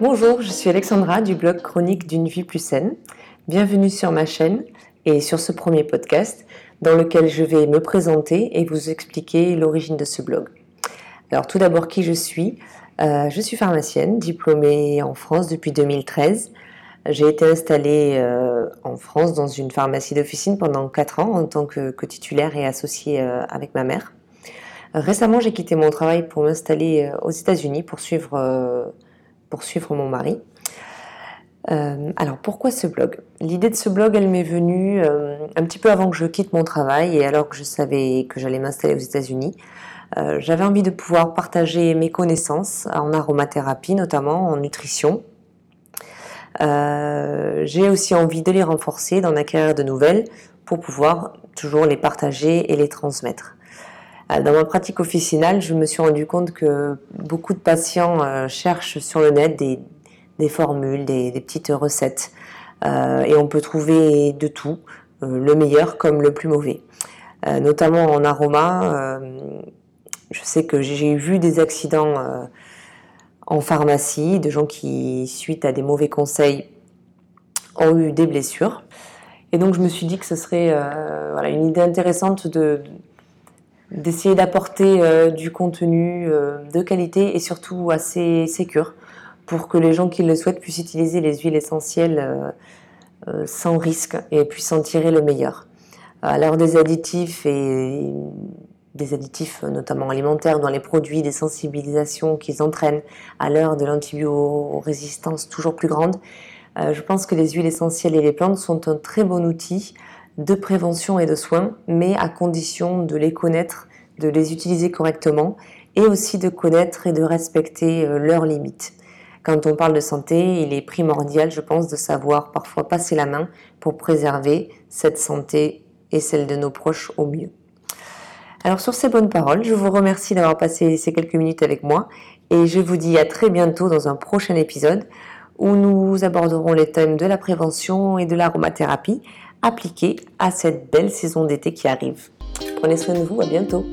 Bonjour, je suis Alexandra du blog Chronique d'une vie plus saine. Bienvenue sur ma chaîne et sur ce premier podcast dans lequel je vais me présenter et vous expliquer l'origine de ce blog. Alors tout d'abord qui je suis? Euh, je suis pharmacienne, diplômée en France depuis 2013. J'ai été installée euh, en France dans une pharmacie d'officine pendant 4 ans en tant que, titulaire et associée euh, avec ma mère. récemment, j'ai quitté mon travail pour m'installer aux États-Unis pour suivre, pour suivre mon mari. alors pourquoi ce blog? L'idée de ce blog, elle m'est venue un petit peu avant que je quitte mon travail et alors que je savais que j'allais m'installer aux États-Unis. J'avais envie de pouvoir partager mes connaissances en aromathérapie, notamment en nutrition, euh, j'ai aussi envie de les renforcer, d'en acquérir de nouvelles pour pouvoir toujours les partager et les transmettre. Euh, dans ma pratique officinale, je me suis rendu compte que beaucoup de patients euh, cherchent sur le net des, formules, des, petites recettes. et on peut trouver de tout, le meilleur comme le plus mauvais. notamment en aroma, je sais que j'ai vu des accidents en pharmacie, de gens qui, suite à des mauvais conseils, ont eu des blessures. Et donc je me suis dit que ce serait euh, une idée intéressante de, d'essayer d'apporter euh, du contenu euh, de qualité et surtout assez sécure pour que les gens qui le souhaitent puissent utiliser les huiles essentielles sans risque et puissent en tirer le meilleur. L'heure des additifs et des additifs notamment alimentaires dans les produits, des sensibilisations qu'ils entraînent à l'heure de l'antibiorésistance toujours plus grande, euh, je pense que les huiles essentielles et les plantes sont un très bon outil de prévention et de soins, mais à condition de les connaître, de les utiliser correctement et aussi de connaître et de respecter euh, leurs limites. Quand on parle de santé, il est primordial, je pense, de savoir parfois passer la main pour préserver cette santé et celle de nos proches au mieux. Alors sur ces bonnes paroles, je vous remercie d'avoir passé ces quelques minutes avec moi et je vous dis à très bientôt dans un prochain épisode où nous aborderons les thèmes de la prévention et de l'aromathérapie appliqués à cette belle saison d'été qui arrive. Prenez soin de vous, à bientôt